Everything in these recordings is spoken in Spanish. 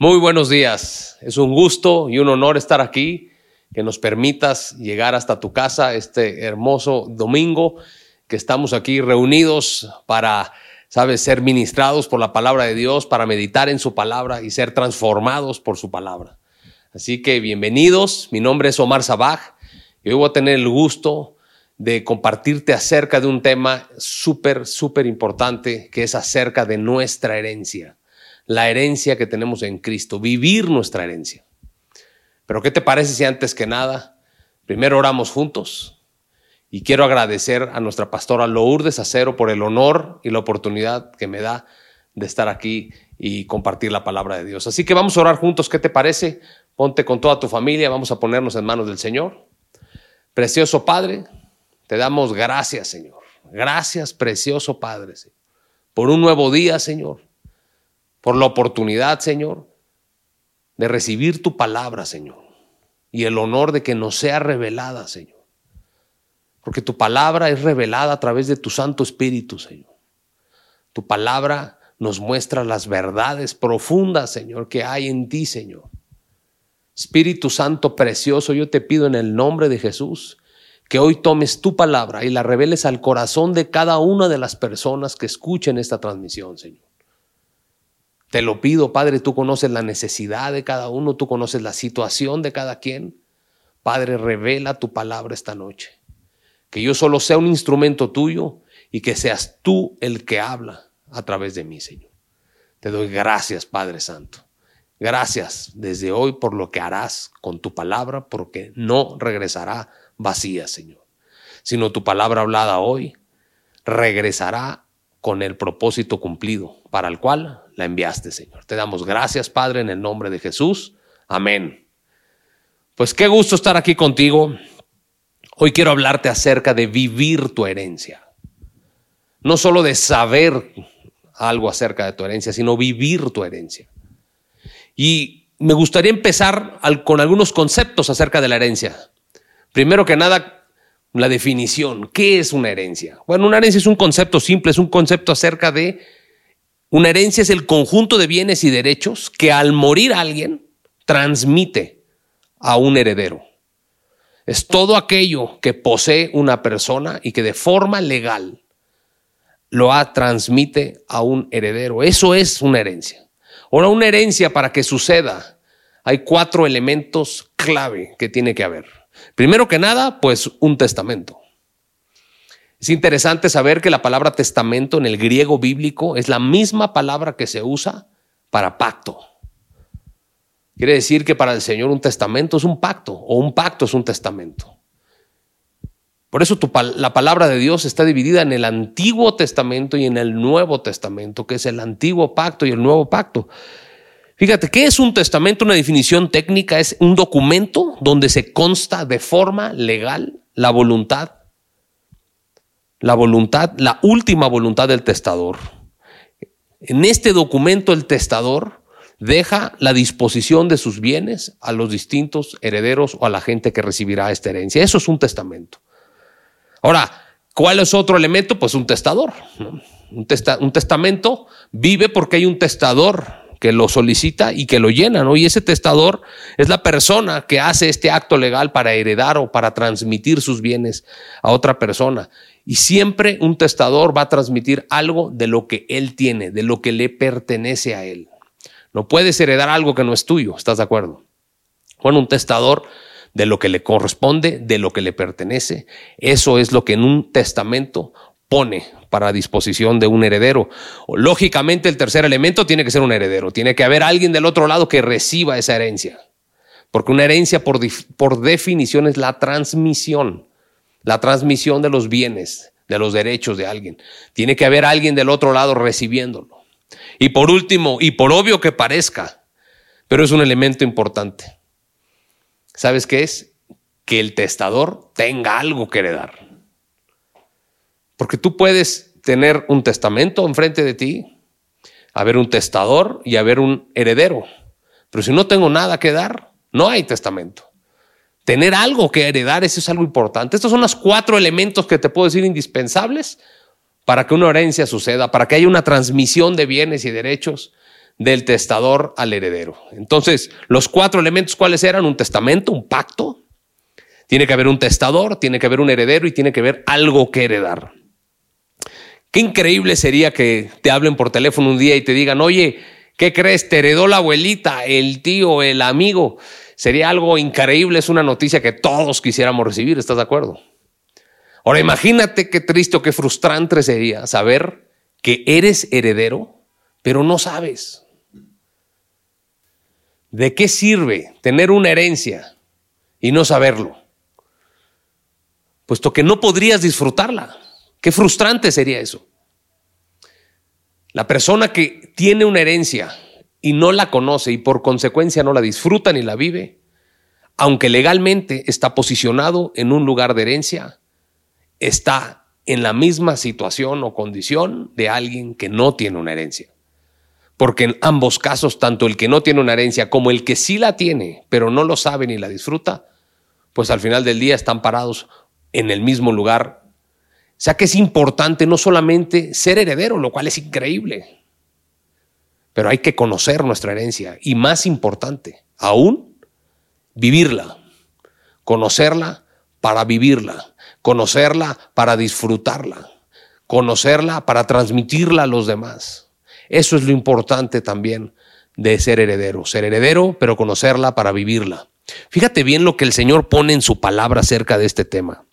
Muy buenos días. Es un gusto y un honor estar aquí, que nos permitas llegar hasta tu casa este hermoso domingo, que estamos aquí reunidos para, sabes, ser ministrados por la palabra de Dios, para meditar en su palabra y ser transformados por su palabra. Así que bienvenidos. Mi nombre es Omar Sabaj y hoy voy a tener el gusto de compartirte acerca de un tema súper, súper importante, que es acerca de nuestra herencia la herencia que tenemos en Cristo, vivir nuestra herencia. Pero ¿qué te parece si antes que nada, primero oramos juntos? Y quiero agradecer a nuestra pastora Lourdes Acero por el honor y la oportunidad que me da de estar aquí y compartir la palabra de Dios. Así que vamos a orar juntos, ¿qué te parece? Ponte con toda tu familia, vamos a ponernos en manos del Señor. Precioso Padre, te damos gracias, Señor. Gracias, precioso Padre, por un nuevo día, Señor por la oportunidad, Señor, de recibir tu palabra, Señor, y el honor de que nos sea revelada, Señor. Porque tu palabra es revelada a través de tu Santo Espíritu, Señor. Tu palabra nos muestra las verdades profundas, Señor, que hay en ti, Señor. Espíritu Santo precioso, yo te pido en el nombre de Jesús que hoy tomes tu palabra y la reveles al corazón de cada una de las personas que escuchen esta transmisión, Señor. Te lo pido, Padre, tú conoces la necesidad de cada uno, tú conoces la situación de cada quien. Padre, revela tu palabra esta noche. Que yo solo sea un instrumento tuyo y que seas tú el que habla a través de mí, Señor. Te doy gracias, Padre Santo. Gracias desde hoy por lo que harás con tu palabra, porque no regresará vacía, Señor, sino tu palabra hablada hoy regresará con el propósito cumplido para el cual la enviaste, Señor. Te damos gracias, Padre, en el nombre de Jesús. Amén. Pues qué gusto estar aquí contigo. Hoy quiero hablarte acerca de vivir tu herencia. No solo de saber algo acerca de tu herencia, sino vivir tu herencia. Y me gustaría empezar con algunos conceptos acerca de la herencia. Primero que nada, la definición. ¿Qué es una herencia? Bueno, una herencia es un concepto simple, es un concepto acerca de una herencia es el conjunto de bienes y derechos que al morir alguien transmite a un heredero. Es todo aquello que posee una persona y que de forma legal lo transmite a un heredero. Eso es una herencia. Ahora, una herencia para que suceda, hay cuatro elementos clave que tiene que haber. Primero que nada, pues un testamento. Es interesante saber que la palabra testamento en el griego bíblico es la misma palabra que se usa para pacto. Quiere decir que para el Señor un testamento es un pacto o un pacto es un testamento. Por eso la palabra de Dios está dividida en el Antiguo Testamento y en el Nuevo Testamento, que es el Antiguo Pacto y el Nuevo Pacto. Fíjate, ¿qué es un testamento? Una definición técnica es un documento donde se consta de forma legal la voluntad la voluntad, la última voluntad del testador. En este documento el testador deja la disposición de sus bienes a los distintos herederos o a la gente que recibirá esta herencia. Eso es un testamento. Ahora, ¿cuál es otro elemento? Pues un testador. Un, un, testamento vive porque hay un testador que lo solicita y que lo llena, ¿no? Y ese testador es la persona que hace este acto legal para heredar o para transmitir sus bienes a otra persona. Y siempre un testador va a transmitir algo de lo que él tiene, de lo que le pertenece a él. No puedes heredar algo que no es tuyo, ¿estás de acuerdo? Bueno, un testador de lo que le corresponde, de lo que le pertenece, eso es lo que en un testamento pone para disposición de un heredero. Lógicamente el tercer elemento tiene que ser un heredero, tiene que haber alguien del otro lado que reciba esa herencia, porque una herencia por, por definición es la transmisión la transmisión de los bienes, de los derechos de alguien. Tiene que haber alguien del otro lado recibiéndolo. Y por último, y por obvio que parezca, pero es un elemento importante. ¿Sabes qué es? Que el testador tenga algo que heredar. Porque tú puedes tener un testamento enfrente de ti, haber un testador y haber un heredero. Pero si no tengo nada que dar, no hay testamento tener algo que heredar, eso es algo importante. Estos son los cuatro elementos que te puedo decir indispensables para que una herencia suceda, para que haya una transmisión de bienes y derechos del testador al heredero. Entonces, los cuatro elementos, ¿cuáles eran? Un testamento, un pacto. Tiene que haber un testador, tiene que haber un heredero y tiene que haber algo que heredar. Qué increíble sería que te hablen por teléfono un día y te digan, oye, ¿qué crees? Te heredó la abuelita, el tío, el amigo. Sería algo increíble, es una noticia que todos quisiéramos recibir, ¿estás de acuerdo? Ahora imagínate qué triste o qué frustrante sería saber que eres heredero, pero no sabes. ¿De qué sirve tener una herencia y no saberlo? Puesto que no podrías disfrutarla. Qué frustrante sería eso. La persona que tiene una herencia y no la conoce y por consecuencia no la disfruta ni la vive, aunque legalmente está posicionado en un lugar de herencia, está en la misma situación o condición de alguien que no tiene una herencia. Porque en ambos casos, tanto el que no tiene una herencia como el que sí la tiene, pero no lo sabe ni la disfruta, pues al final del día están parados en el mismo lugar. O sea que es importante no solamente ser heredero, lo cual es increíble, pero hay que conocer nuestra herencia y más importante, aún, vivirla, conocerla para vivirla, conocerla para disfrutarla, conocerla para transmitirla a los demás. Eso es lo importante también de ser heredero. Ser heredero, pero conocerla para vivirla. Fíjate bien lo que el Señor pone en su palabra acerca de este tema.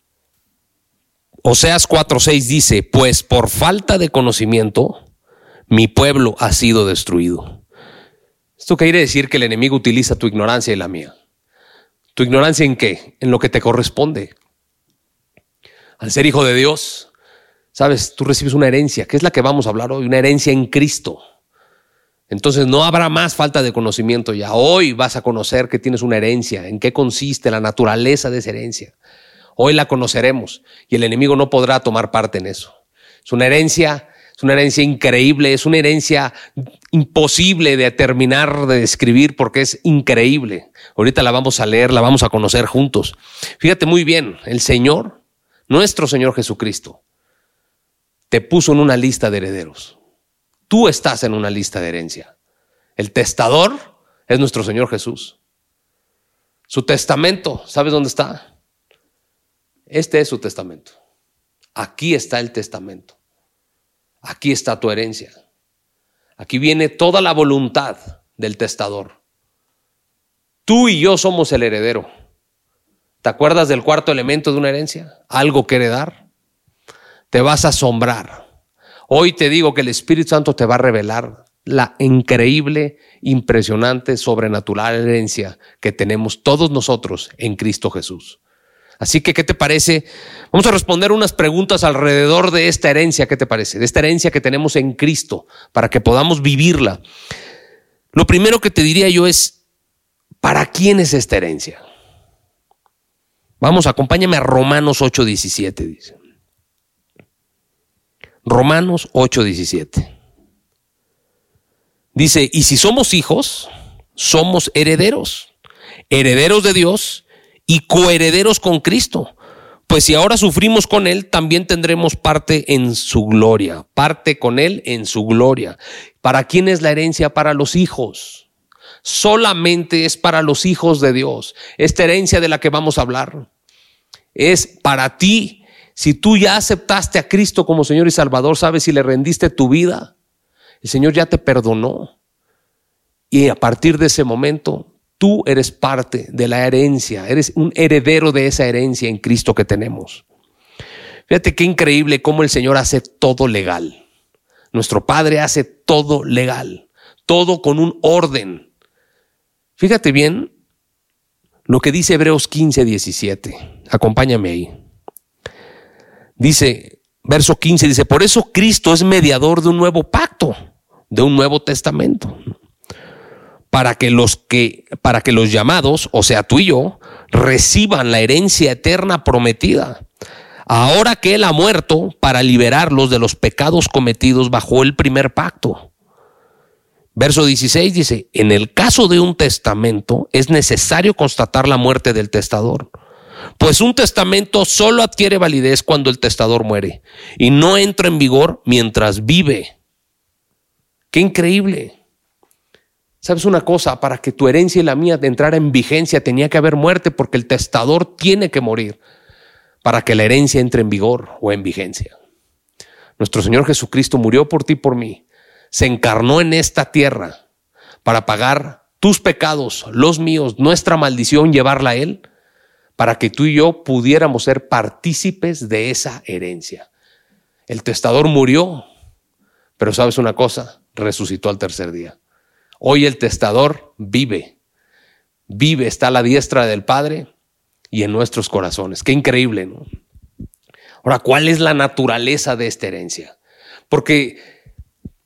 Oseas 4:6 dice, pues por falta de conocimiento, mi pueblo ha sido destruido. Esto quiere decir que el enemigo utiliza tu ignorancia y la mía. ¿Tu ignorancia en qué? En lo que te corresponde. Al ser hijo de Dios, Sabes, tú recibes una herencia, que es la que vamos a hablar hoy, una herencia en Cristo. Entonces no habrá más falta de conocimiento ya. Hoy vas a conocer que tienes una herencia, en qué consiste la naturaleza de esa herencia. Hoy la conoceremos y el enemigo no podrá tomar parte en eso. Es una herencia, es una herencia increíble, es una herencia imposible de terminar de describir porque es increíble. Ahorita la vamos a leer, la vamos a conocer juntos. Fíjate muy bien, el Señor, nuestro Señor Jesucristo, te puso en una lista de herederos. Tú estás en una lista de herencia. El testador es nuestro Señor Jesús. Su testamento, ¿sabes dónde está? Este es su testamento. Aquí está el testamento. Aquí está tu herencia. Aquí viene toda la voluntad del testador. Tú y yo somos el heredero. ¿Te acuerdas del cuarto elemento de una herencia? Algo que heredar te vas a asombrar. Hoy te digo que el Espíritu Santo te va a revelar la increíble, impresionante, sobrenatural herencia que tenemos todos nosotros en Cristo Jesús. Así que, ¿qué te parece? Vamos a responder unas preguntas alrededor de esta herencia, ¿qué te parece? De esta herencia que tenemos en Cristo, para que podamos vivirla. Lo primero que te diría yo es, ¿para quién es esta herencia? Vamos, acompáñame a Romanos 8:17, dice. Romanos 8:17. Dice, y si somos hijos, somos herederos, herederos de Dios y coherederos con Cristo. Pues si ahora sufrimos con Él, también tendremos parte en su gloria, parte con Él en su gloria. ¿Para quién es la herencia? Para los hijos. Solamente es para los hijos de Dios. Esta herencia de la que vamos a hablar es para ti si tú ya aceptaste a Cristo como Señor y Salvador, sabes si le rendiste tu vida, el Señor ya te perdonó. Y a partir de ese momento, tú eres parte de la herencia, eres un heredero de esa herencia en Cristo que tenemos. Fíjate qué increíble cómo el Señor hace todo legal. Nuestro Padre hace todo legal, todo con un orden. Fíjate bien lo que dice Hebreos 15, 17. Acompáñame ahí. Dice, verso 15, dice, por eso Cristo es mediador de un nuevo pacto, de un nuevo testamento. Para que los que, para que los llamados, o sea, tú y yo, reciban la herencia eterna prometida. Ahora que Él ha muerto para liberarlos de los pecados cometidos bajo el primer pacto. Verso 16 dice, en el caso de un testamento es necesario constatar la muerte del testador pues un testamento solo adquiere validez cuando el testador muere y no entra en vigor mientras vive. Qué increíble. ¿Sabes una cosa? Para que tu herencia y la mía entrara en vigencia tenía que haber muerte porque el testador tiene que morir para que la herencia entre en vigor o en vigencia. Nuestro Señor Jesucristo murió por ti y por mí. Se encarnó en esta tierra para pagar tus pecados, los míos, nuestra maldición, llevarla a Él, para que tú y yo pudiéramos ser partícipes de esa herencia. El testador murió, pero sabes una cosa, resucitó al tercer día. Hoy el testador vive, vive, está a la diestra del Padre y en nuestros corazones. Qué increíble, ¿no? Ahora, ¿cuál es la naturaleza de esta herencia? Porque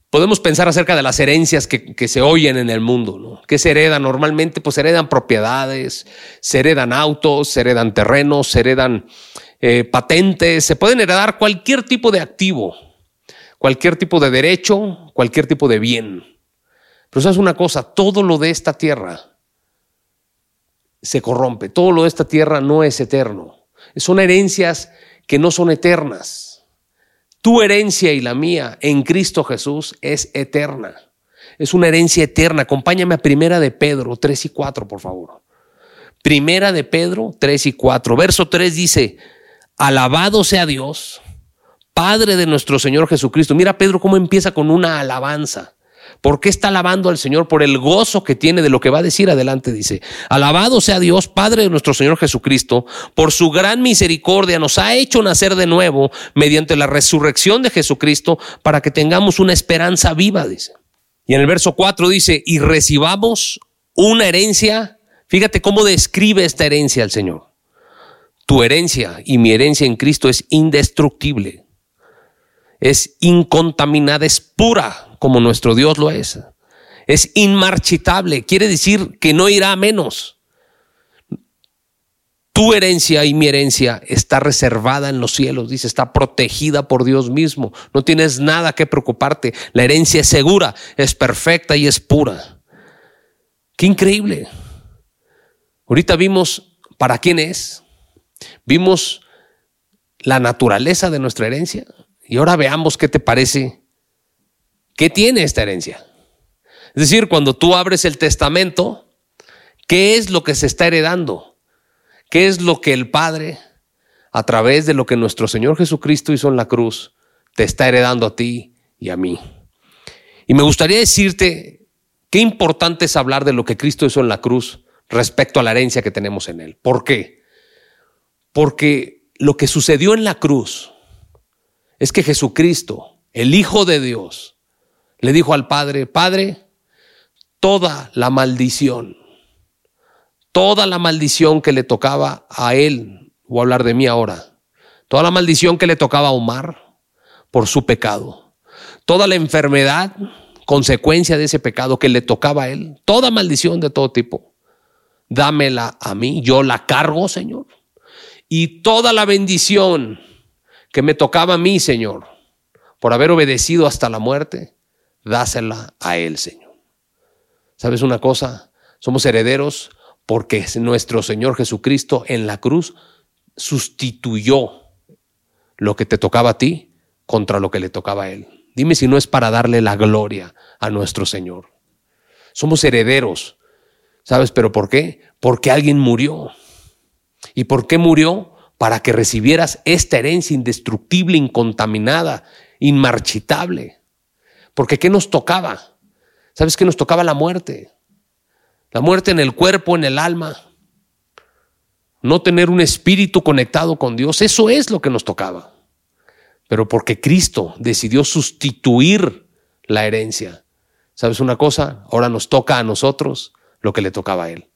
podemos pensar acerca de las herencias que, se oyen en el mundo, ¿no? ¿Qué se hereda normalmente? Pues se heredan propiedades, se heredan autos, se heredan terrenos, se heredan eh, patentes, se pueden heredar cualquier tipo de activo, cualquier tipo de derecho, cualquier tipo de bien. Pero sabes una cosa, todo lo de esta tierra se corrompe, todo lo de esta tierra no es eterno. Son herencias que no son eternas. Tu herencia y la mía en Cristo Jesús es eterna. Es una herencia eterna. Acompáñame a Primera de Pedro 3 y 4, por favor. Primera de Pedro 3 y 4. Verso 3 dice, alabado sea Dios, Padre de nuestro Señor Jesucristo. Mira Pedro cómo empieza con una alabanza. ¿Por qué está alabando al Señor? Por el gozo que tiene de lo que va a decir adelante. Dice, alabado sea Dios, Padre de nuestro Señor Jesucristo, por su gran misericordia nos ha hecho nacer de nuevo mediante la resurrección de Jesucristo para que tengamos una esperanza viva, dice. Y en el verso 4 dice, y recibamos una herencia. Fíjate cómo describe esta herencia al Señor. Tu herencia y mi herencia en Cristo es indestructible, es incontaminada, es pura, como nuestro Dios lo es. Es inmarchitable, quiere decir que no irá a menos. Tu herencia y mi herencia está reservada en los cielos, dice, está protegida por Dios mismo. No tienes nada que preocuparte. La herencia es segura, es perfecta y es pura. Qué increíble. Ahorita vimos para quién es, vimos la naturaleza de nuestra herencia y ahora veamos qué te parece ¿Qué tiene esta herencia? Es decir, cuando tú abres el testamento, ¿qué es lo que se está heredando? ¿Qué es lo que el Padre, a través de lo que nuestro Señor Jesucristo hizo en la cruz, te está heredando a ti y a mí? Y me gustaría decirte qué importante es hablar de lo que Cristo hizo en la cruz respecto a la herencia que tenemos en Él. ¿Por qué? Porque lo que sucedió en la cruz es que Jesucristo, el Hijo de Dios, le dijo al padre, Padre, toda la maldición, toda la maldición que le tocaba a él, voy a hablar de mí ahora, toda la maldición que le tocaba a Omar por su pecado, toda la enfermedad, consecuencia de ese pecado que le tocaba a él, toda maldición de todo tipo, dámela a mí, yo la cargo, Señor. Y toda la bendición que me tocaba a mí, Señor, por haber obedecido hasta la muerte, dásela a Él, Señor. ¿Sabes una cosa? Somos herederos porque nuestro Señor Jesucristo en la cruz sustituyó lo que te tocaba a ti contra lo que le tocaba a Él. Dime si no es para darle la gloria a nuestro Señor. Somos herederos. ¿Sabes? ¿Pero por qué? Porque alguien murió. ¿Y por qué murió? Para que recibieras esta herencia indestructible, incontaminada, inmarchitable. Porque ¿qué nos tocaba? ¿Sabes qué nos tocaba la muerte? La muerte en el cuerpo, en el alma. No tener un espíritu conectado con Dios. Eso es lo que nos tocaba. Pero porque Cristo decidió sustituir la herencia. ¿Sabes una cosa? Ahora nos toca a nosotros lo que le tocaba a Él.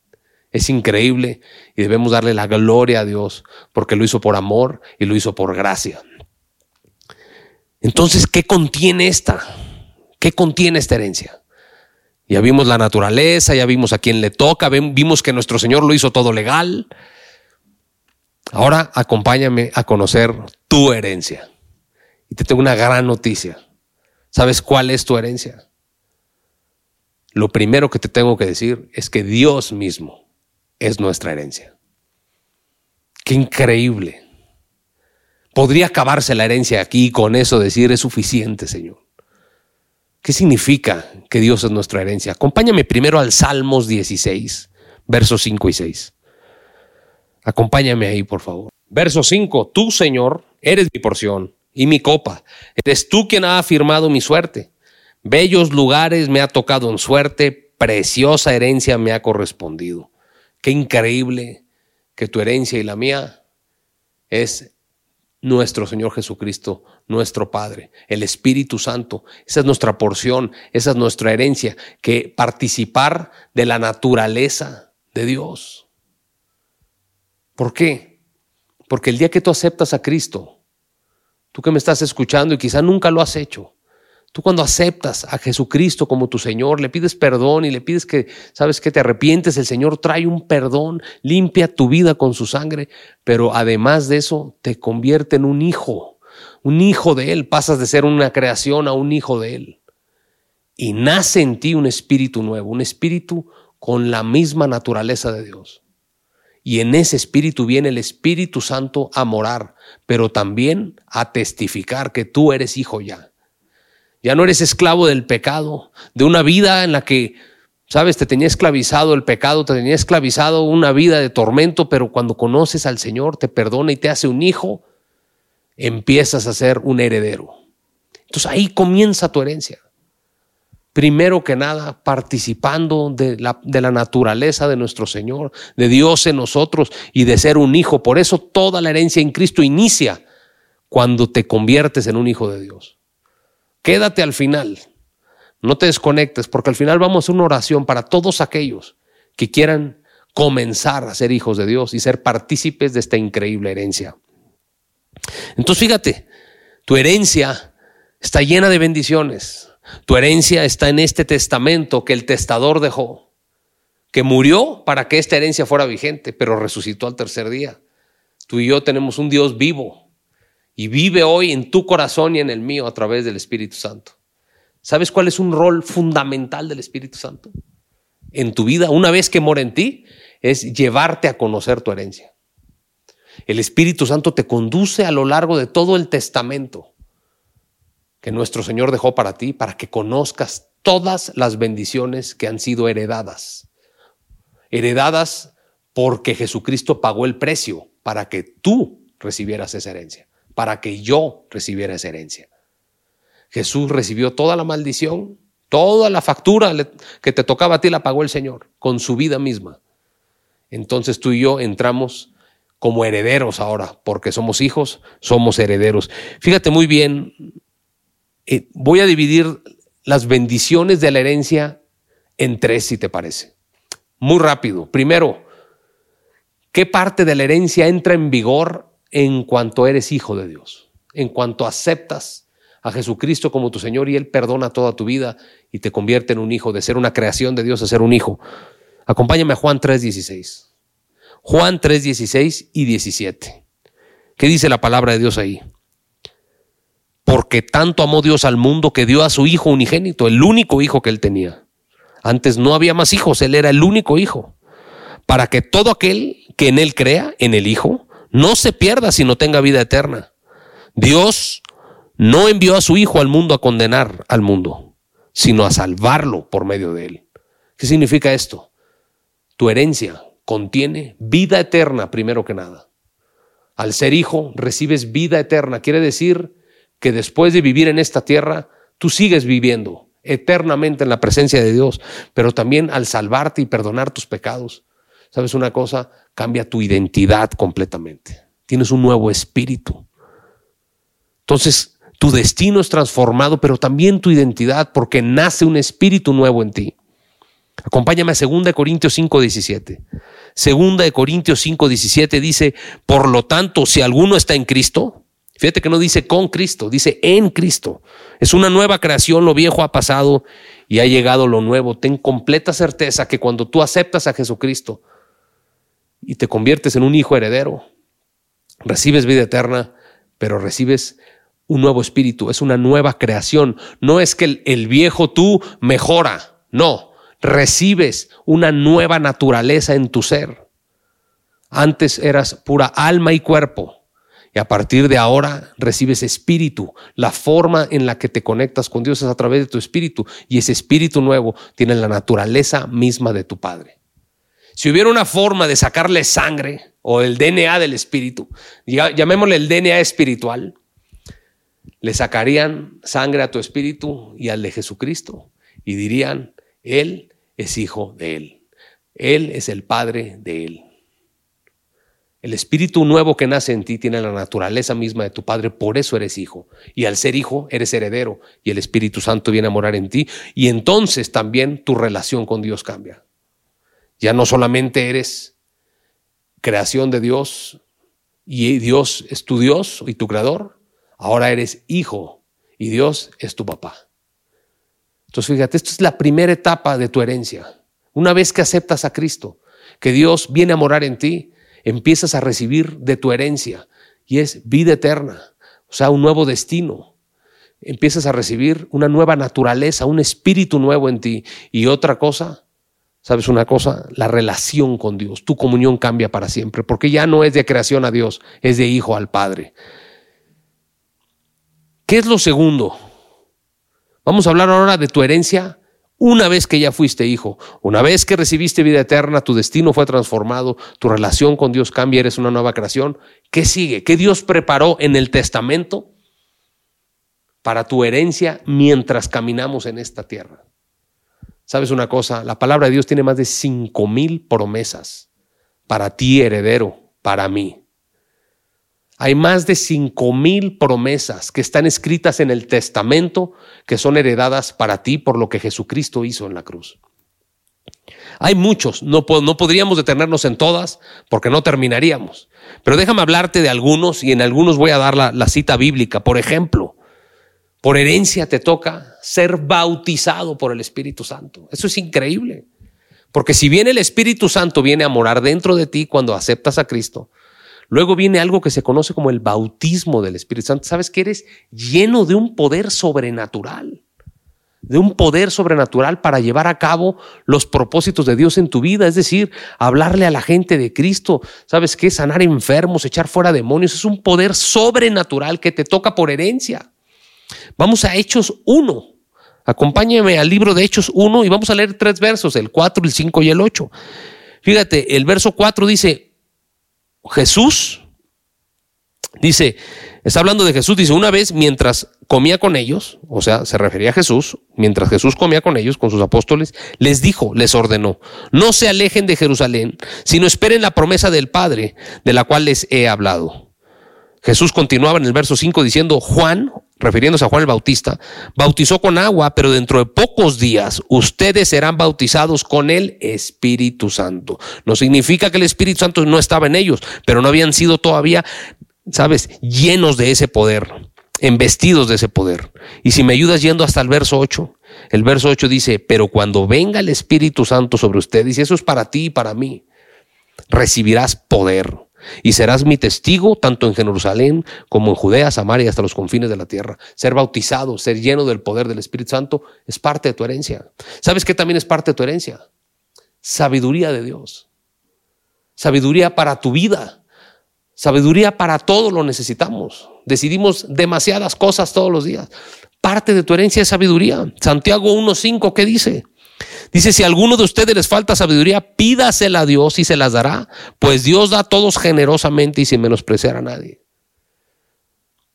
Es increíble y debemos darle la gloria a Dios porque lo hizo por amor y lo hizo por gracia. Entonces, ¿qué contiene esta? ¿Qué contiene esta herencia? Ya vimos la naturaleza, ya vimos a quién le toca, vimos que nuestro Señor lo hizo todo legal. Ahora acompáñame a conocer tu herencia. Y te tengo una gran noticia. ¿Sabes cuál es tu herencia? Lo primero que te tengo que decir es que Dios mismo es nuestra herencia. Qué increíble. Podría acabarse la herencia aquí y con eso decir es suficiente, Señor. ¿Qué significa que Dios es nuestra herencia? Acompáñame primero al Salmos 16, versos 5 y 6. Acompáñame ahí, por favor. Verso 5, tú, Señor, eres mi porción y mi copa. Eres tú quien ha afirmado mi suerte. Bellos lugares me ha tocado en suerte, preciosa herencia me ha correspondido. Qué increíble que tu herencia y la mía es nuestro Señor Jesucristo, nuestro Padre, el Espíritu Santo. Esa es nuestra porción, esa es nuestra herencia, que participar de la naturaleza de Dios. ¿Por qué? Porque el día que tú aceptas a Cristo, tú que me estás escuchando y quizá nunca lo has hecho, Tú cuando aceptas a Jesucristo como tu Señor, le pides perdón y le pides que, sabes que te arrepientes, el Señor trae un perdón, limpia tu vida con su sangre, pero además de eso te convierte en un hijo, un hijo de Él, pasas de ser una creación a un hijo de Él. Y nace en ti un espíritu nuevo, un espíritu con la misma naturaleza de Dios. Y en ese espíritu viene el Espíritu Santo a morar, pero también a testificar que tú eres hijo ya ya no eres esclavo del pecado, de una vida en la que, sabes, te tenía esclavizado el pecado, te tenía esclavizado una vida de tormento, pero cuando conoces al Señor, te perdona y te hace un hijo, empiezas a ser un heredero. Entonces ahí comienza tu herencia. Primero que nada, participando de la, de la naturaleza de nuestro Señor, de Dios en nosotros y de ser un hijo. Por eso toda la herencia en Cristo inicia cuando te conviertes en un hijo de Dios. Quédate al final. No te desconectes porque al final vamos a hacer una oración para todos aquellos que quieran comenzar a ser hijos de Dios y ser partícipes de esta increíble herencia. Entonces fíjate, tu herencia está llena de bendiciones. Tu herencia está en este testamento que el testador dejó, que murió para que esta herencia fuera vigente, pero resucitó al tercer día. Tú y yo tenemos un Dios vivo y vive hoy en tu corazón y en el mío a través del Espíritu Santo. ¿Sabes cuál es un rol fundamental del Espíritu Santo? En tu vida, una vez que mora en ti, es llevarte a conocer tu herencia. El Espíritu Santo te conduce a lo largo de todo el testamento que nuestro Señor dejó para ti, para que conozcas todas las bendiciones que han sido heredadas. Heredadas porque Jesucristo pagó el precio para que tú recibieras esa herencia para que yo recibiera esa herencia. Jesús recibió toda la maldición, toda la factura que te tocaba a ti la pagó el Señor con su vida misma. Entonces tú y yo entramos como herederos ahora, porque somos hijos, somos herederos. Fíjate muy bien, eh, voy a dividir las bendiciones de la herencia en tres, si te parece. Muy rápido. Primero, ¿qué parte de la herencia entra en vigor en cuanto eres hijo de Dios, en cuanto aceptas a Jesucristo como tu Señor y Él perdona toda tu vida y te convierte en un hijo, de ser una creación de Dios a ser un hijo. Acompáñame a Juan 3:16. Juan 3:16 y 17. ¿Qué dice la palabra de Dios ahí? Porque tanto amó Dios al mundo que dio a su hijo unigénito, el único hijo que él tenía. Antes no había más hijos, él era el único hijo. Para que todo aquel que en él crea, en el hijo, no se pierda sino tenga vida eterna. Dios no envió a su Hijo al mundo a condenar al mundo, sino a salvarlo por medio de él. ¿Qué significa esto? Tu herencia contiene vida eterna primero que nada. Al ser hijo recibes vida eterna. Quiere decir que después de vivir en esta tierra, tú sigues viviendo eternamente en la presencia de Dios, pero también al salvarte y perdonar tus pecados. ¿Sabes una cosa? cambia tu identidad completamente. Tienes un nuevo espíritu. Entonces, tu destino es transformado, pero también tu identidad, porque nace un espíritu nuevo en ti. Acompáñame a 2 Corintios 5, 17. 2 Corintios 5, 17 dice, por lo tanto, si alguno está en Cristo, fíjate que no dice con Cristo, dice en Cristo. Es una nueva creación, lo viejo ha pasado y ha llegado lo nuevo. Ten completa certeza que cuando tú aceptas a Jesucristo, y te conviertes en un hijo heredero. Recibes vida eterna, pero recibes un nuevo espíritu, es una nueva creación. No es que el, viejo tú mejora, no, recibes una nueva naturaleza en tu ser. Antes eras pura alma y cuerpo Y a partir de ahora recibes espíritu. La forma en la que te conectas con Dios es a través de tu espíritu. Y ese espíritu nuevo tiene la naturaleza misma de tu Padre. Si hubiera una forma de sacarle sangre o el DNA del espíritu, llamémosle el DNA espiritual, le sacarían sangre a tu espíritu y al de Jesucristo y dirían, Él es hijo de Él. Él es el Padre de Él. El espíritu nuevo que nace en ti tiene la naturaleza misma de tu Padre, por eso eres hijo. Y al ser hijo, eres heredero y el Espíritu Santo viene a morar en ti. Y entonces también tu relación con Dios cambia. Ya no solamente eres creación de Dios y Dios es tu Dios y tu creador, ahora eres hijo y Dios es tu papá. Entonces fíjate, esto es la primera etapa de tu herencia. Una vez que aceptas a Cristo, que Dios viene a morar en ti, empiezas a recibir de tu herencia y es vida eterna, o sea, un nuevo destino. Empiezas a recibir una nueva naturaleza, un espíritu nuevo en ti. Y otra cosa, ¿sabes una cosa? La relación con Dios, tu comunión cambia para siempre, porque ya no es de creación a Dios, es de hijo al Padre. ¿Qué es lo segundo? Vamos a hablar ahora de tu herencia una vez que ya fuiste hijo, una vez que recibiste vida eterna, tu destino fue transformado, tu relación con Dios cambia, eres una nueva creación. ¿Qué sigue? ¿Qué Dios preparó en el testamento para tu herencia mientras caminamos en esta tierra? ¿Sabes una cosa? La palabra de Dios tiene más de cinco mil promesas para ti, heredero, para mí. Hay más de cinco mil promesas que están escritas en el testamento que son heredadas para ti por lo que Jesucristo hizo en la cruz. Hay muchos, no, podríamos detenernos en todas porque no terminaríamos. Pero déjame hablarte de algunos y en algunos voy a dar la cita bíblica. Por ejemplo, por herencia te toca ser bautizado por el Espíritu Santo. Eso es increíble. Porque si bien el Espíritu Santo viene a morar dentro de ti cuando aceptas a Cristo, Luego viene algo que se conoce como el bautismo del Espíritu Santo. Sabes que eres lleno de un poder sobrenatural, de un poder sobrenatural para llevar a cabo los propósitos de Dios en tu vida, es decir, hablarle a la gente de Cristo. ¿Sabes qué? Sanar enfermos, echar fuera demonios, es un poder sobrenatural que te toca por herencia. Vamos a Hechos 1. Acompáñame al libro de Hechos 1 y vamos a leer tres versos, el 4, el 5 y el 8. Fíjate, el verso 4 dice, Jesús, dice, está hablando de Jesús, dice, una vez mientras comía con ellos, o sea, se refería a Jesús, mientras Jesús comía con ellos, con sus apóstoles, les dijo, les ordenó, no se alejen de Jerusalén, sino esperen la promesa del Padre, de la cual les he hablado. Jesús continuaba en el verso 5 diciendo, Juan, refiriéndose a Juan el Bautista, bautizó con agua, pero dentro de pocos días ustedes serán bautizados con el Espíritu Santo. No significa que el Espíritu Santo no estaba en ellos, pero no habían sido todavía, sabes, llenos de ese poder, embestidos de ese poder. Y si me ayudas yendo hasta el verso 8, el verso 8 dice, pero cuando venga el Espíritu Santo sobre ustedes, y eso es para ti y para mí, recibirás poder y serás mi testigo tanto en Jerusalén como en Judea, Samaria y hasta los confines de la tierra. Ser bautizado, ser lleno del poder del Espíritu Santo es parte de tu herencia. ¿Sabes qué también es parte de tu herencia? Sabiduría de Dios. Sabiduría para tu vida. Sabiduría para todo lo necesitamos. Decidimos demasiadas cosas todos los días. Parte de tu herencia es sabiduría. Santiago 1.5, ¿qué dice? Dice, si a alguno de ustedes les falta sabiduría, pídasela a Dios y se las dará, pues Dios da a todos generosamente y sin menospreciar a nadie.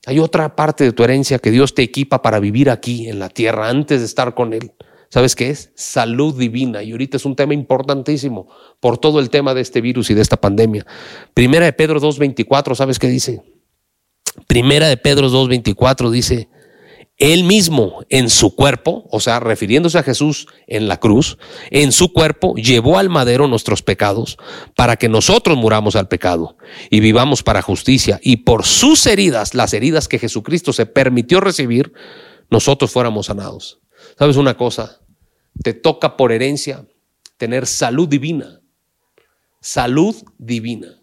Hay otra parte de tu herencia que Dios te equipa para vivir aquí en la tierra antes de estar con Él. ¿Sabes qué es? Salud divina. Y ahorita es un tema importantísimo por todo el tema de este virus y de esta pandemia. Primera de Pedro 2.24, ¿sabes qué dice? Primera de Pedro 2.24 dice, él mismo en su cuerpo, o sea, refiriéndose a Jesús en la cruz, en su cuerpo llevó al madero nuestros pecados para que nosotros muramos al pecado y vivamos para justicia. Y por sus heridas, las heridas que Jesucristo se permitió recibir, nosotros fuéramos sanados. ¿Sabes una cosa? Te toca por herencia tener salud divina. Salud divina.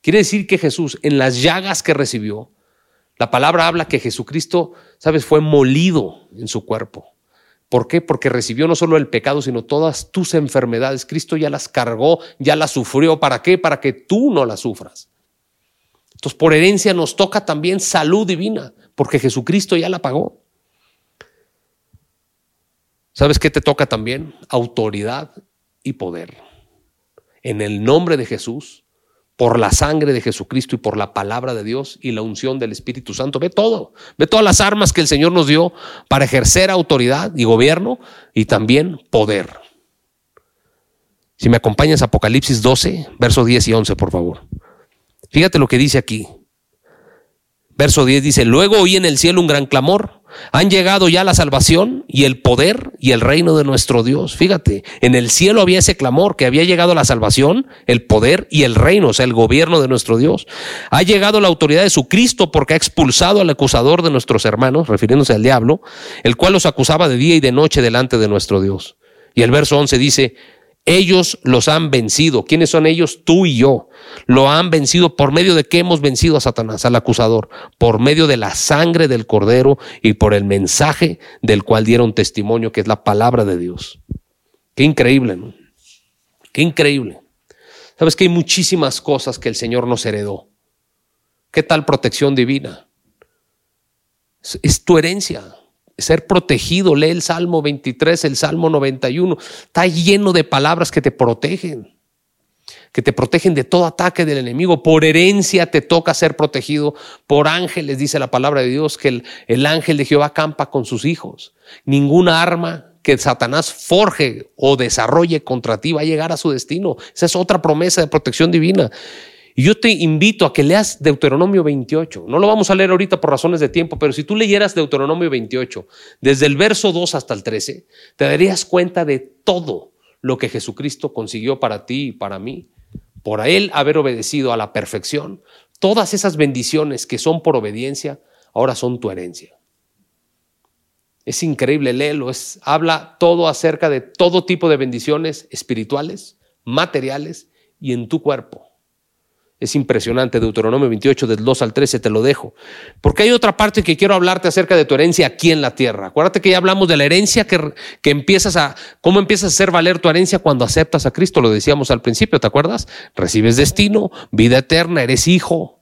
Quiere decir que Jesús, en las llagas que recibió, la palabra habla que Jesucristo, sabes, fue molido en su cuerpo. ¿Por qué? Porque recibió no solo el pecado, sino todas tus enfermedades. Cristo ya las cargó, ya las sufrió. ¿Para qué? Para que tú no las sufras. Entonces, por herencia nos toca también salud divina, porque Jesucristo ya la pagó. ¿Sabes qué te toca también? Autoridad y poder. En el nombre de Jesús, por la sangre de Jesucristo y por la palabra de Dios y la unción del Espíritu Santo. Ve todo, ve todas las armas que el Señor nos dio para ejercer autoridad y gobierno y también poder. Si me acompañas, Apocalipsis 12, versos 10 y 11, por favor. Fíjate lo que dice aquí. Verso 10 dice, luego oí en el cielo un gran clamor. Han llegado ya la salvación y el poder y el reino de nuestro Dios. Fíjate, en el cielo había ese clamor que había llegado la salvación, el poder y el reino, o sea, el gobierno de nuestro Dios. Ha llegado la autoridad de su Cristo porque ha expulsado al acusador de nuestros hermanos, refiriéndose al diablo, el cual los acusaba de día y de noche delante de nuestro Dios. Y el verso 11 dice, ellos los han vencido. ¿Quiénes son ellos? Tú y yo. Lo han vencido por medio de que hemos vencido a Satanás, al acusador, por medio de la sangre del cordero y por el mensaje del cual dieron testimonio, que es la palabra de Dios. Qué increíble, ¿no? Qué increíble. Sabes que hay muchísimas cosas que el Señor nos heredó. ¿Qué tal protección divina? Es, tu herencia ser protegido. Lee el Salmo 23, el Salmo 91. Está lleno de palabras que te protegen, que te protegen de todo ataque del enemigo. Por herencia te toca ser protegido. Por ángeles, dice la palabra de Dios, que el, el ángel de Jehová campa con sus hijos. Ninguna arma que Satanás forje o desarrolle contra ti va a llegar a su destino. Esa es otra promesa de protección divina. Y yo te invito a que leas Deuteronomio 28. No lo vamos a leer ahorita por razones de tiempo, pero si tú leyeras Deuteronomio 28, desde el verso 2 hasta el 13, te darías cuenta de todo lo que Jesucristo consiguió para ti y para mí. Por a Él haber obedecido a la perfección, todas esas bendiciones que son por obediencia, ahora son tu herencia. Es increíble, léelo, es, habla todo acerca de todo tipo de bendiciones espirituales, materiales y en tu cuerpo. Es impresionante, Deuteronomio 28, del 2 al 13, te lo dejo. Porque hay otra parte que quiero hablarte acerca de tu herencia aquí en la tierra. Acuérdate que ya hablamos de la herencia que, que empiezas a, cómo empiezas a hacer valer tu herencia cuando aceptas a Cristo, lo decíamos al principio, ¿te acuerdas? Recibes destino, vida eterna, eres hijo.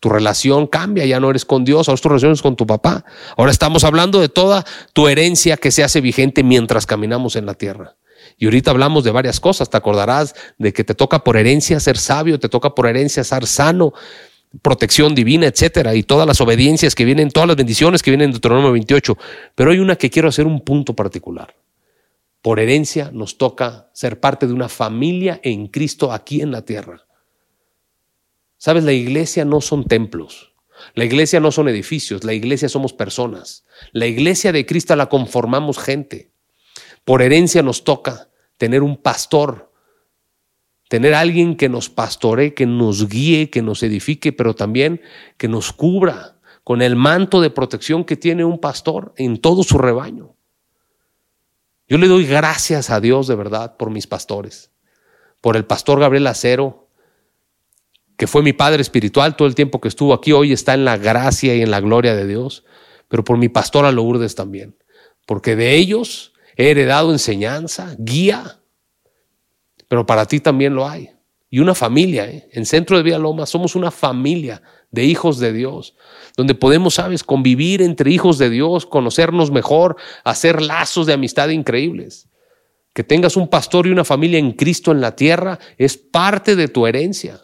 Tu relación cambia, ya no eres con Dios, ahora tu relación es con tu papá. Ahora estamos hablando de toda tu herencia que se hace vigente mientras caminamos en la tierra. Y ahorita hablamos de varias cosas. Te acordarás de que te toca por herencia ser sabio, te toca por herencia ser sano, protección divina, etcétera, y todas las obediencias que vienen, todas las bendiciones que vienen en Deuteronomio 28. Pero hay una que quiero hacer un punto particular. Por herencia nos toca ser parte de una familia en Cristo aquí en la tierra. Sabes, la iglesia no son templos. La iglesia no son edificios, la iglesia somos personas. La iglesia de Cristo la conformamos gente. Por herencia nos toca tener un pastor, tener alguien que nos pastoree, que nos guíe, que nos edifique, pero también que nos cubra con el manto de protección que tiene un pastor en todo su rebaño. Yo le doy gracias a Dios de verdad por mis pastores, por el pastor Gabriel Acero, que fue mi padre espiritual todo el tiempo que estuvo aquí, hoy está en la gracia y en la gloria de Dios, pero por mi pastora Lourdes también, porque de ellos he heredado enseñanza, guía, pero para ti también lo hay. Y una familia, ¿eh? en Centro de Vía Loma somos una familia de hijos de Dios, donde podemos, sabes, convivir entre hijos de Dios, conocernos mejor, hacer lazos de amistad increíbles. Que tengas un pastor y una familia en Cristo en la tierra es parte de tu herencia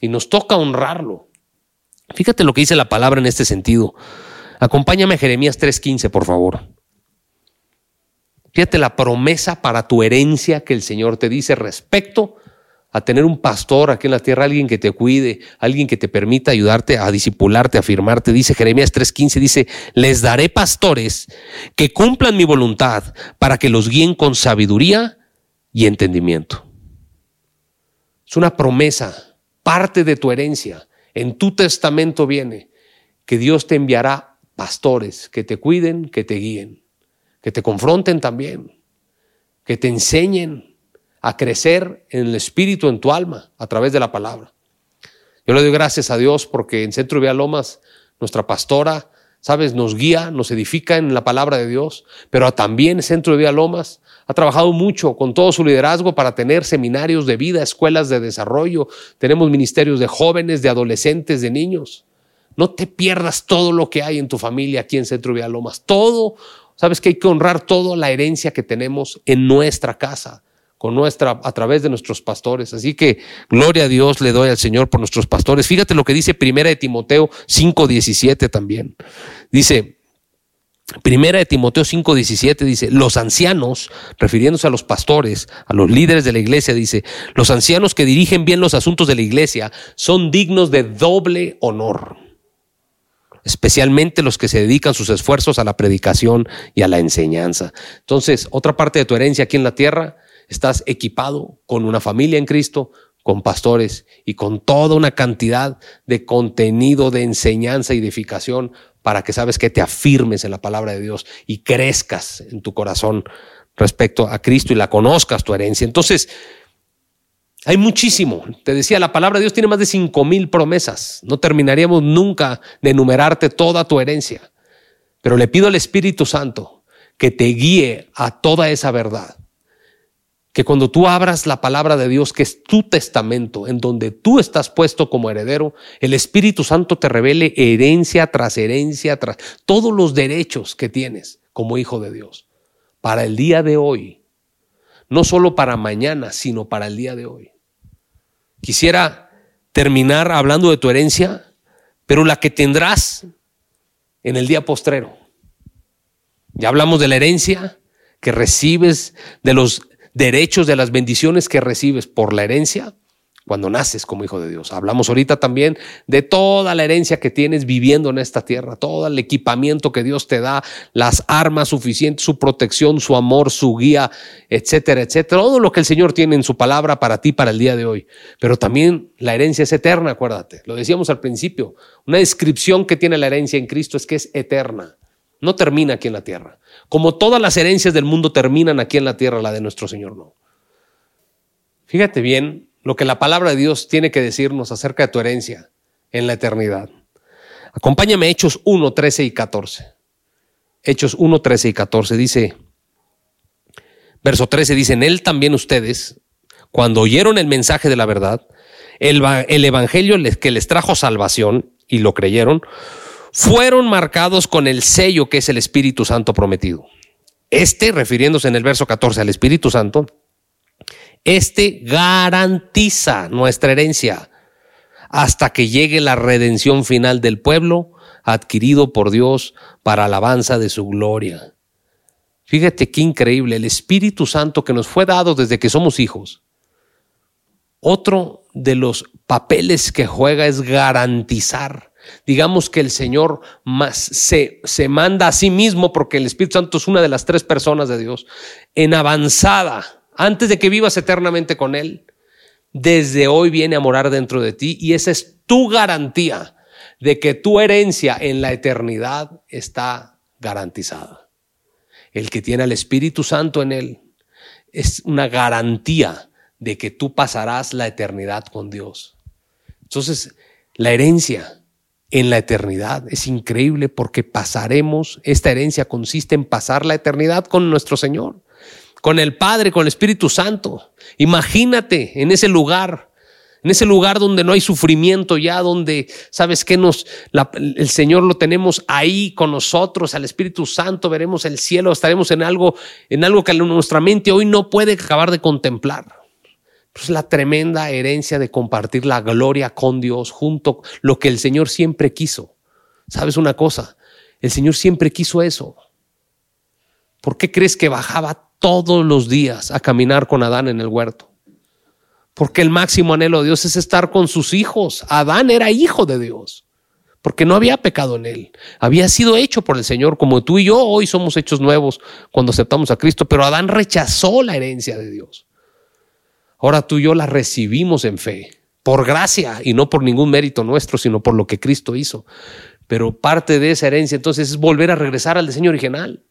y nos toca honrarlo. Fíjate lo que dice la palabra en este sentido. Acompáñame a Jeremías 3:15, por favor. Fíjate la promesa para tu herencia que el Señor te dice respecto a tener un pastor aquí en la tierra, alguien que te cuide, alguien que te permita ayudarte a disipularte, a firmarte. Dice Jeremías 3:15, dice, les daré pastores que cumplan mi voluntad para que los guíen con sabiduría y entendimiento. Es una promesa, parte de tu herencia. En tu testamento viene que Dios te enviará pastores que te cuiden, que te guíen que te confronten también, que te enseñen a crecer en el espíritu, en tu alma, a través de la palabra. Yo le doy gracias a Dios porque en Centro Vía Lomas, nuestra pastora sabes, nos guía, nos edifica en la palabra de Dios, pero también Centro de Vida Lomas ha trabajado mucho con todo su liderazgo para tener seminarios de vida, escuelas de desarrollo, tenemos ministerios de jóvenes, de adolescentes, de niños. No te pierdas todo lo que hay en tu familia aquí en Centro Vida Lomas, todo, sabes que hay que honrar toda la herencia que tenemos en nuestra casa con nuestra, a través de nuestros pastores. Así que gloria a Dios le doy al Señor por nuestros pastores. Fíjate lo que dice Primera de Timoteo 5.17 también. Dice, Primera de Timoteo 5:17 dice, los ancianos, refiriéndose a los pastores, a los líderes de la iglesia, dice, los ancianos que dirigen bien los asuntos de la iglesia son dignos de doble honor, especialmente los que se dedican sus esfuerzos a la predicación y a la enseñanza. Entonces, otra parte de tu herencia aquí en la tierra estás equipado con una familia en Cristo, con pastores y con toda una cantidad de contenido de enseñanza y edificación para que sabes que te afirmes en la palabra de Dios y crezcas en tu corazón respecto a Cristo y la conozcas tu herencia. Entonces, hay muchísimo. Te decía, la palabra de Dios tiene más de cinco mil promesas. No terminaríamos nunca de enumerarte toda tu herencia. Pero le pido al Espíritu Santo que te guíe a toda esa verdad que cuando tú abras la palabra de Dios, que es tu testamento, en donde tú estás puesto como heredero, el Espíritu Santo te revele herencia tras herencia, tras todos los derechos que tienes como hijo de Dios, para el día de hoy, no solo para mañana, sino para el día de hoy. Quisiera terminar hablando de tu herencia, pero la que tendrás en el día postrero. Ya hablamos de la herencia que recibes de los derechos de las bendiciones que recibes por la herencia cuando naces como hijo de Dios. Hablamos ahorita también de toda la herencia que tienes viviendo en esta tierra, todo el equipamiento que Dios te da, las armas suficientes, su protección, su amor, su guía, etcétera, etcétera. Todo lo que el Señor tiene en su palabra para ti, para el día de hoy. Pero también la herencia es eterna, acuérdate. Lo decíamos al principio. Una descripción que tiene la herencia en Cristo es que es eterna. No termina aquí en la tierra. Como todas las herencias del mundo terminan aquí en la tierra, la de nuestro Señor no. Fíjate bien lo que la palabra de Dios tiene que decirnos acerca de tu herencia en la eternidad. Acompáñame a Hechos 1, 13 y 14. Hechos 1, 13 y 14 dice, verso 13 dice, en él también ustedes, cuando oyeron el mensaje de la verdad, el, el evangelio que les trajo salvación y lo creyeron, fueron marcados con el sello que es el Espíritu Santo prometido. Este, refiriéndose en el verso 14 al Espíritu Santo, este garantiza nuestra herencia hasta que llegue la redención final del pueblo adquirido por Dios para alabanza de su gloria. Fíjate qué increíble, el Espíritu Santo que nos fue dado desde que somos hijos. Otro de los papeles que juega es garantizar Digamos que el Señor más se, se manda a sí mismo, porque el Espíritu Santo es una de las tres personas de Dios, en avanzada, antes de que vivas eternamente con Él, desde hoy viene a morar dentro de ti y esa es tu garantía de que tu herencia en la eternidad está garantizada. El que tiene al Espíritu Santo en él es una garantía de que tú pasarás la eternidad con Dios. Entonces, la herencia en la eternidad. Es increíble porque pasaremos, esta herencia consiste en pasar la eternidad con nuestro Señor, con el Padre, con el Espíritu Santo. Imagínate en ese lugar, en ese lugar donde no hay sufrimiento ya, donde, ¿sabes que Nos, el Señor lo tenemos ahí con nosotros, al Espíritu Santo, veremos el cielo, estaremos en algo, en algo que nuestra mente hoy no puede acabar de contemplar. Pues la tremenda herencia de compartir la gloria con Dios junto lo que el Señor siempre quiso. ¿Sabes una cosa? El Señor siempre quiso eso. ¿Por qué crees que bajaba todos los días a caminar con Adán en el huerto? Porque el máximo anhelo de Dios es estar con sus hijos. Adán era hijo de Dios, porque no había pecado en él. Había sido hecho por el Señor, como tú y yo hoy somos hechos nuevos cuando aceptamos a Cristo, pero Adán rechazó la herencia de Dios. Ahora tú y yo la recibimos en fe, por gracia y no por ningún mérito nuestro, sino por lo que Cristo hizo. Pero parte de esa herencia entonces es volver a regresar al diseño original,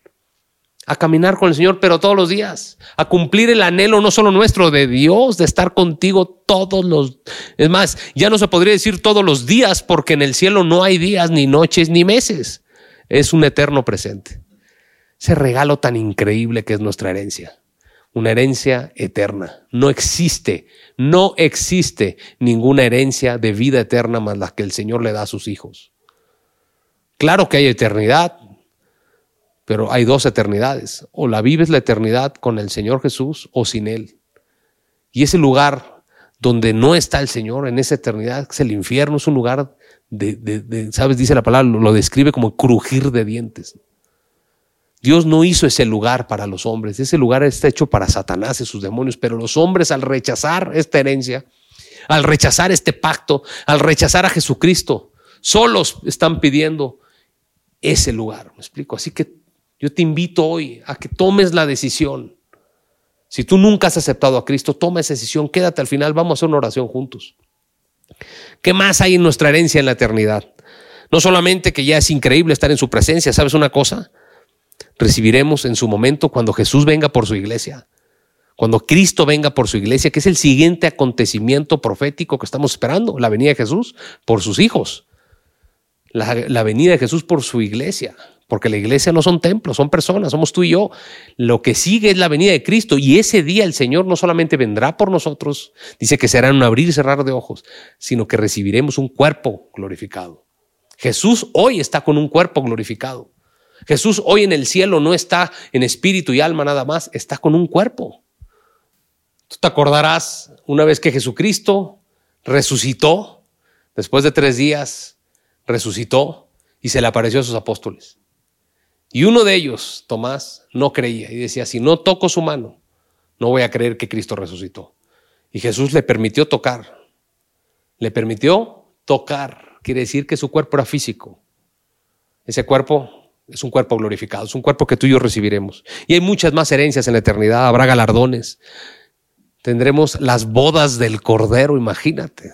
a caminar con el Señor, pero todos los días, a cumplir el anhelo no solo nuestro, de Dios, de estar contigo todos los... Es más, ya no se podría decir todos los días, porque en el cielo no hay días, ni noches, ni meses. es un eterno presente. Ese regalo tan increíble que es nuestra herencia. Una herencia eterna. No existe, no existe ninguna herencia de vida eterna más la que el Señor le da a sus hijos. Claro que hay eternidad, pero hay dos eternidades. O la vives la eternidad con el Señor Jesús o sin Él. Y ese lugar donde no está el Señor en esa eternidad, es el infierno, es un lugar de, ¿sabes? Dice la palabra, lo, describe como crujir de dientes. Dios no hizo ese lugar para los hombres, ese lugar está hecho para Satanás y sus demonios, pero los hombres al rechazar esta herencia, al rechazar este pacto, al rechazar a Jesucristo, solos están pidiendo ese lugar, ¿me explico? Así que yo te invito hoy a que tomes la decisión. Si tú nunca has aceptado a Cristo, toma esa decisión, quédate al final, vamos a hacer una oración juntos. ¿Qué más hay en nuestra herencia en la eternidad? No solamente que ya es increíble estar en su presencia, ¿sabes una cosa? Recibiremos en su momento cuando Jesús venga por su iglesia, cuando Cristo venga por su iglesia, que es el siguiente acontecimiento profético que estamos esperando, la venida de Jesús por sus hijos, la, la venida de Jesús por su iglesia porque la iglesia no son templos, son personas, somos tú y yo. Lo que sigue es la venida de Cristo y ese día el Señor no solamente vendrá por nosotros, dice que será un abrir y cerrar de ojos, sino que recibiremos un cuerpo glorificado. Jesús hoy está con un cuerpo glorificado. Jesús hoy en el cielo no está en espíritu y alma nada más, está con un cuerpo. Tú te acordarás una vez que Jesucristo resucitó, después de tres días, resucitó y se le apareció a sus apóstoles. Y uno de ellos, Tomás, no creía y decía, si no toco su mano, no voy a creer que Cristo resucitó. Y Jesús le permitió tocar. Le permitió tocar. Quiere decir que su cuerpo era físico. Ese cuerpo es un cuerpo glorificado, es un cuerpo que tú y yo recibiremos. Y hay muchas más herencias en la eternidad, habrá galardones. Tendremos las bodas del Cordero, imagínate.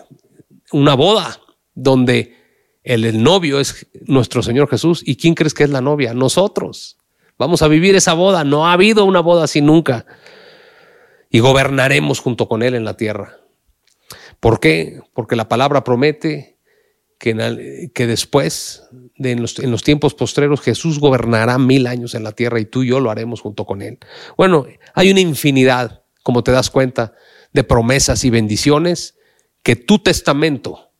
Una boda donde el, novio es nuestro Señor Jesús. ¿Y quién crees que es la novia? Nosotros. Vamos a vivir esa boda. No ha habido una boda así nunca. Y gobernaremos junto con Él en la tierra. ¿Por qué? Porque la palabra promete que, que después, de en, los, en los tiempos postreros, Jesús gobernará mil años en la tierra y tú y yo lo haremos junto con Él. Bueno, hay una infinidad, como te das cuenta, de promesas y bendiciones que tu testamento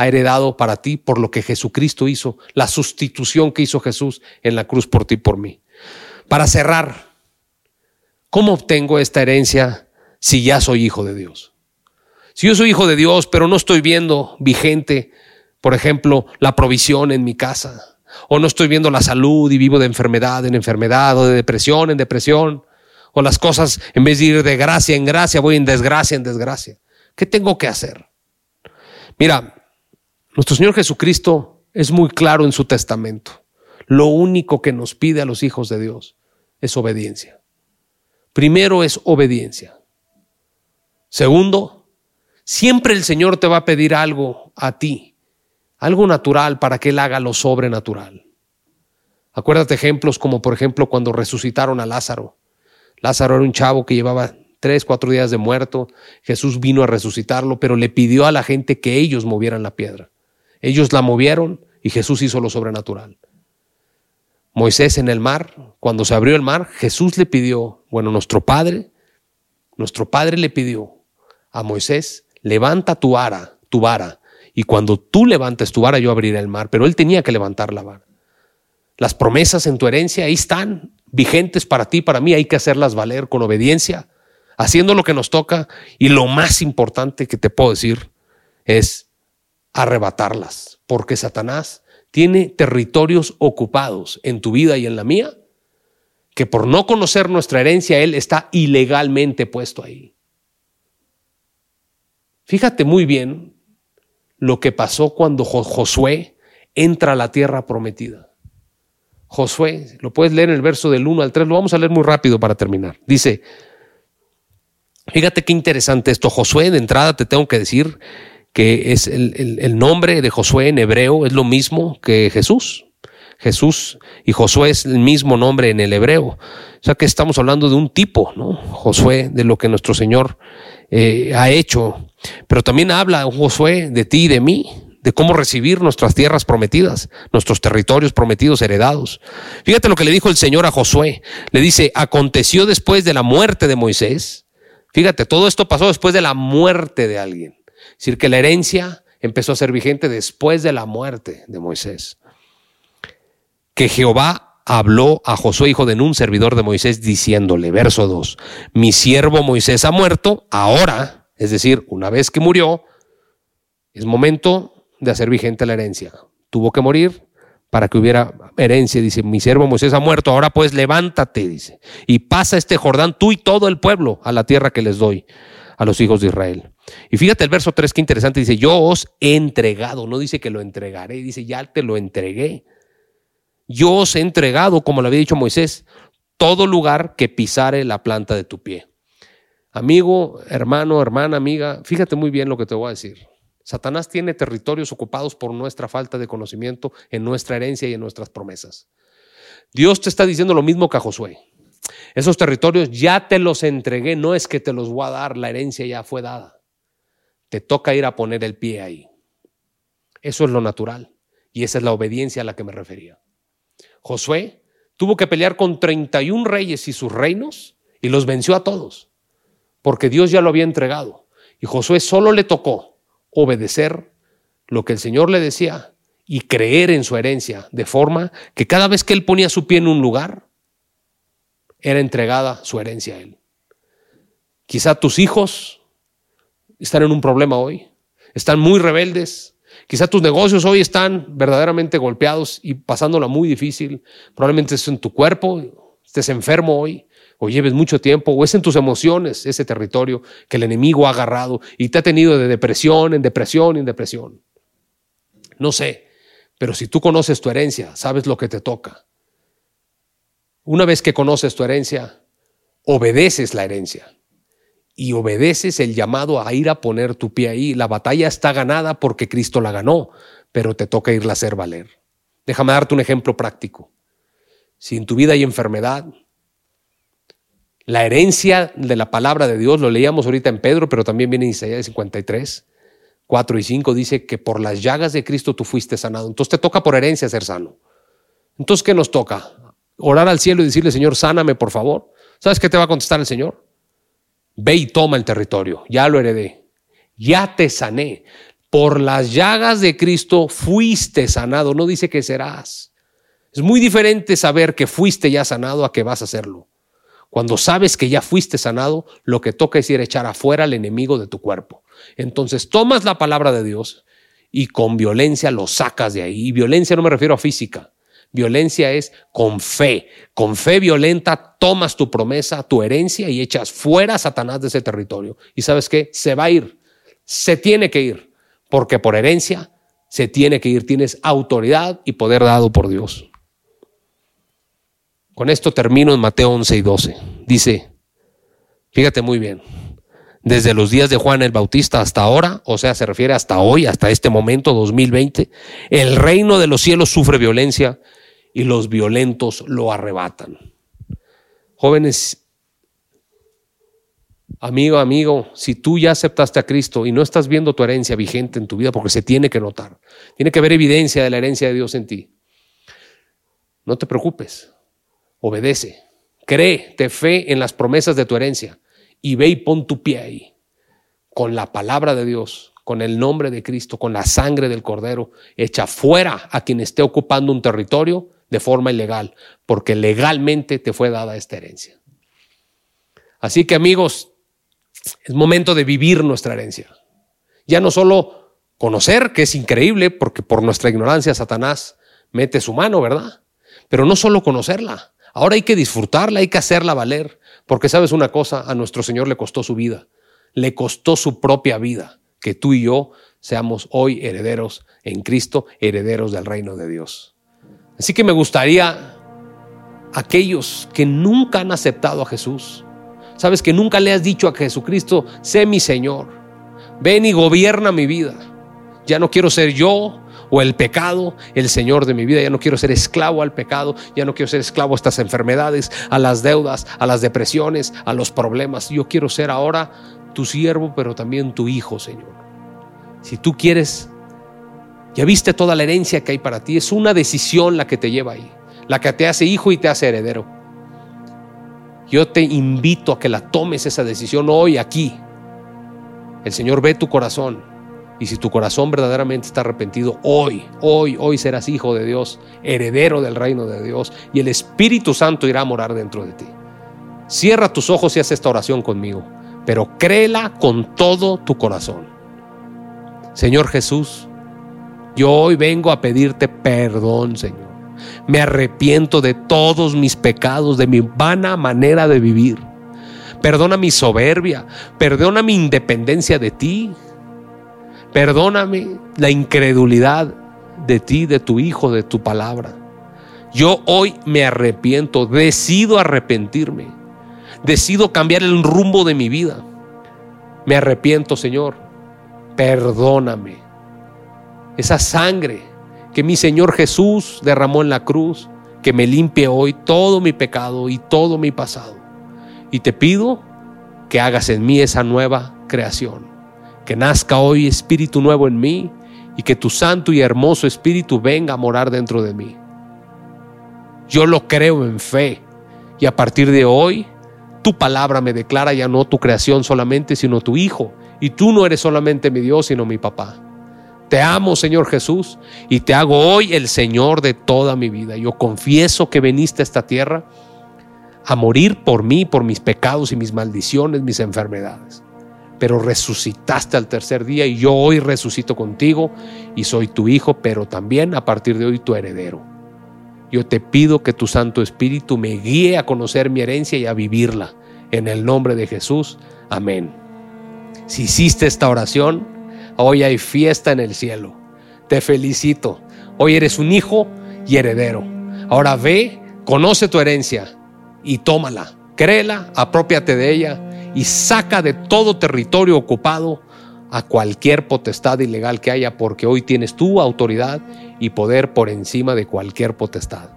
ha heredado para ti por lo que Jesucristo hizo, la sustitución que hizo Jesús en la cruz por ti y por mí. Para cerrar, ¿cómo obtengo esta herencia si ya soy hijo de Dios? Si yo soy hijo de Dios, pero no estoy viendo vigente, por ejemplo, la provisión en mi casa, o no estoy viendo la salud y vivo de enfermedad en enfermedad, o de depresión en depresión, o las cosas en vez de ir de gracia en gracia, voy en desgracia en desgracia. ¿Qué tengo que hacer? Mira, nuestro Señor Jesucristo es muy claro en su testamento. Lo único que nos pide a los hijos de Dios es obediencia. Primero es obediencia. Segundo, siempre el Señor te va a pedir algo a ti, algo natural para que Él haga lo sobrenatural. Acuérdate ejemplos como por ejemplo cuando resucitaron a Lázaro. Lázaro era un chavo que llevaba tres, cuatro días de muerto. Jesús vino a resucitarlo, pero le pidió a la gente que ellos movieran la piedra. Ellos la movieron y Jesús hizo lo sobrenatural. Moisés en el mar, cuando se abrió el mar, Jesús le pidió, bueno, nuestro Padre, nuestro Padre le pidió a Moisés, levanta tu vara, tu vara, y cuando tú levantes tu vara yo abriré el mar, pero él tenía que levantar la vara. Las promesas en tu herencia ahí están, vigentes para ti, para mí, hay que hacerlas valer con obediencia, haciendo lo que nos toca, y lo más importante que te puedo decir es arrebatarlas, porque Satanás tiene territorios ocupados en tu vida y en la mía, que por no conocer nuestra herencia, Él está ilegalmente puesto ahí. Fíjate muy bien lo que pasó cuando Josué entra a la tierra prometida. Josué, lo puedes leer en el verso del 1 al 3, lo vamos a leer muy rápido para terminar. Dice, fíjate qué interesante esto, Josué, de entrada te tengo que decir que es el, nombre de Josué en hebreo es lo mismo que Jesús. Jesús y Josué es el mismo nombre en el hebreo. O sea que estamos hablando de un tipo, ¿no? Josué, de lo que nuestro Señor eh, ha hecho. Pero también habla Josué de ti y de mí, de cómo recibir nuestras tierras prometidas, nuestros territorios prometidos heredados. Fíjate lo que le dijo el Señor a Josué. Le dice, aconteció después de la muerte de Moisés. Fíjate, todo esto pasó después de la muerte de alguien. Es decir, que la herencia empezó a ser vigente después de la muerte de Moisés. Que Jehová habló a Josué, hijo de Nun, servidor de Moisés, diciéndole, verso 2, mi siervo Moisés ha muerto, ahora, es decir, una vez que murió, es momento de hacer vigente la herencia. Tuvo que morir para que hubiera herencia. Dice, mi siervo Moisés ha muerto, ahora pues levántate, dice, y pasa este Jordán, tú y todo el pueblo, a la tierra que les doy a los hijos de Israel. Y fíjate el verso 3, qué interesante, dice, yo os he entregado, no dice que lo entregaré, dice, ya te lo entregué. Yo os he entregado, como lo había dicho Moisés, todo lugar que pisare la planta de tu pie. Amigo, hermano, hermana, amiga, fíjate muy bien lo que te voy a decir. Satanás tiene territorios ocupados por nuestra falta de conocimiento en nuestra herencia y en nuestras promesas. Dios te está diciendo lo mismo que a Josué. Esos territorios ya te los entregué, no es que te los voy a dar, la herencia ya fue dada. Te toca ir a poner el pie ahí. Eso es lo natural y esa es la obediencia a la que me refería. Josué tuvo que pelear con 31 reyes y sus reinos y los venció a todos, porque Dios ya lo había entregado. Y Josué solo le tocó obedecer lo que el Señor le decía y creer en su herencia, de forma que cada vez que él ponía su pie en un lugar, era entregada su herencia a él. Quizá tus hijos están en un problema hoy, están muy rebeldes, quizá tus negocios hoy están verdaderamente golpeados y pasándola muy difícil, probablemente es en tu cuerpo, estés enfermo hoy, o lleves mucho tiempo, o es en tus emociones ese territorio que el enemigo ha agarrado y te ha tenido de depresión en depresión en depresión. No sé, pero si tú conoces tu herencia, sabes lo que te toca. Una vez que conoces tu herencia, obedeces la herencia y obedeces el llamado a ir a poner tu pie ahí. La batalla está ganada porque Cristo la ganó, pero te toca irla a hacer valer. Déjame darte un ejemplo práctico. Si en tu vida hay enfermedad, la herencia de la palabra de Dios, lo leíamos ahorita en Pedro, pero también viene en Isaías 53, 4 y 5, dice que por las llagas de Cristo tú fuiste sanado. Entonces te toca por herencia ser sano. Entonces, ¿qué nos toca? Orar al cielo y decirle, Señor, sáname, por favor. ¿Sabes qué te va a contestar el Señor? Ve y toma el territorio. Ya lo heredé. Ya te sané. Por las llagas de Cristo fuiste sanado. No dice que serás. Es muy diferente saber que fuiste ya sanado a que vas a hacerlo. Cuando sabes que ya fuiste sanado, lo que toca es ir a echar afuera al enemigo de tu cuerpo. Entonces tomas la palabra de Dios y con violencia lo sacas de ahí. Y violencia no me refiero a física. Violencia es con fe. Con fe violenta tomas tu promesa, tu herencia y echas fuera a Satanás de ese territorio. Y sabes qué? Se va a ir. Se tiene que ir. Porque por herencia se tiene que ir. Tienes autoridad y poder dado por Dios. Con esto termino en Mateo 11 y 12. Dice, fíjate muy bien, desde los días de Juan el Bautista hasta ahora, o sea, se refiere hasta hoy, hasta este momento 2020, el reino de los cielos sufre violencia y los violentos lo arrebatan. Jóvenes, amigo, amigo, si tú ya aceptaste a Cristo y no estás viendo tu herencia vigente en tu vida, porque se tiene que notar, tiene que haber evidencia de la herencia de Dios en ti, no te preocupes, obedece, cree, te fe en las promesas de tu herencia y ve y pon tu pie ahí, con la palabra de Dios, con el nombre de Cristo, con la sangre del Cordero, echa fuera a quien esté ocupando un territorio de forma ilegal, porque legalmente te fue dada esta herencia. Así que amigos, es momento de vivir nuestra herencia. Ya no solo conocer, que es increíble, porque por nuestra ignorancia Satanás mete su mano, ¿verdad? Pero no solo conocerla, Ahora hay que disfrutarla, hay que hacerla valer, porque sabes una cosa, a nuestro Señor le costó su vida, le costó su propia vida, que tú y yo seamos hoy herederos en Cristo, herederos del reino de Dios. Así que me gustaría aquellos que nunca han aceptado a Jesús, sabes que nunca le has dicho a Jesucristo, sé mi Señor, ven y gobierna mi vida. Ya no quiero ser yo, o el pecado, el Señor de mi vida. Ya no quiero ser esclavo al pecado, ya no quiero ser esclavo a estas enfermedades, a las deudas, a las depresiones, a los problemas. Yo quiero ser ahora tu siervo, pero también tu hijo, Señor. Si tú quieres Ya viste toda la herencia que hay para ti. Es una decisión la que te lleva ahí, la que te hace hijo y te hace heredero. Yo te invito a que la tomes esa decisión hoy aquí. El Señor ve tu corazón. Y si tu corazón verdaderamente está arrepentido, hoy, hoy, hoy serás hijo de Dios, heredero del reino de Dios, y el Espíritu Santo irá a morar dentro de ti. Cierra tus ojos y haz esta oración conmigo, pero créela con todo tu corazón. Señor Jesús, yo hoy vengo a pedirte perdón, Señor. Me arrepiento de todos mis pecados, de mi vana manera de vivir. Perdona mi soberbia, perdona mi independencia de ti. Perdóname la incredulidad de ti, de tu Hijo, de tu palabra. Yo hoy me arrepiento, decido arrepentirme, decido cambiar el rumbo de mi vida. Me arrepiento, Señor. Perdóname. Esa sangre que mi Señor Jesús derramó en la cruz, que me limpie hoy todo mi pecado y todo mi pasado. Y te pido que hagas en mí esa nueva creación, que nazca hoy espíritu nuevo en mí y que tu santo y hermoso espíritu venga a morar dentro de mí. Yo lo creo en fe y a partir de hoy tu palabra me declara ya no tu creación solamente, sino tu hijo. Y tú no eres solamente mi Dios, sino mi papá. Te amo, Señor Jesús, y te hago hoy el Señor de toda mi vida. Yo confieso que viniste a esta tierra a morir por mí, por mis pecados y mis maldiciones, mis enfermedades. Pero resucitaste al tercer día y yo hoy resucito contigo y soy tu hijo, pero también a partir de hoy tu heredero. Yo te pido que tu Santo Espíritu me guíe a conocer mi herencia y a vivirla. En el nombre de Jesús. Amén. Si hiciste esta oración, Hoy hay fiesta en el cielo. Te felicito. Hoy eres un hijo y heredero. Ahora ve, conoce tu herencia y tómala. Créela, apropiate de ella y saca de todo territorio ocupado a cualquier potestad ilegal que haya, porque hoy tienes tu autoridad y poder por encima de cualquier potestad.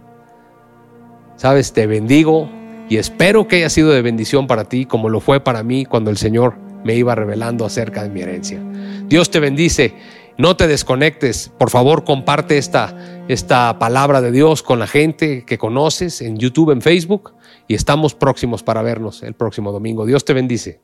Sabes, te bendigo y espero que haya sido de bendición para ti como lo fue para mí cuando el Señor me iba revelando acerca de mi herencia. Dios te bendice. No te desconectes. Por favor, comparte esta, esta palabra de Dios con la gente que conoces en YouTube, en Facebook. Y estamos próximos para vernos el próximo domingo. Dios te bendice.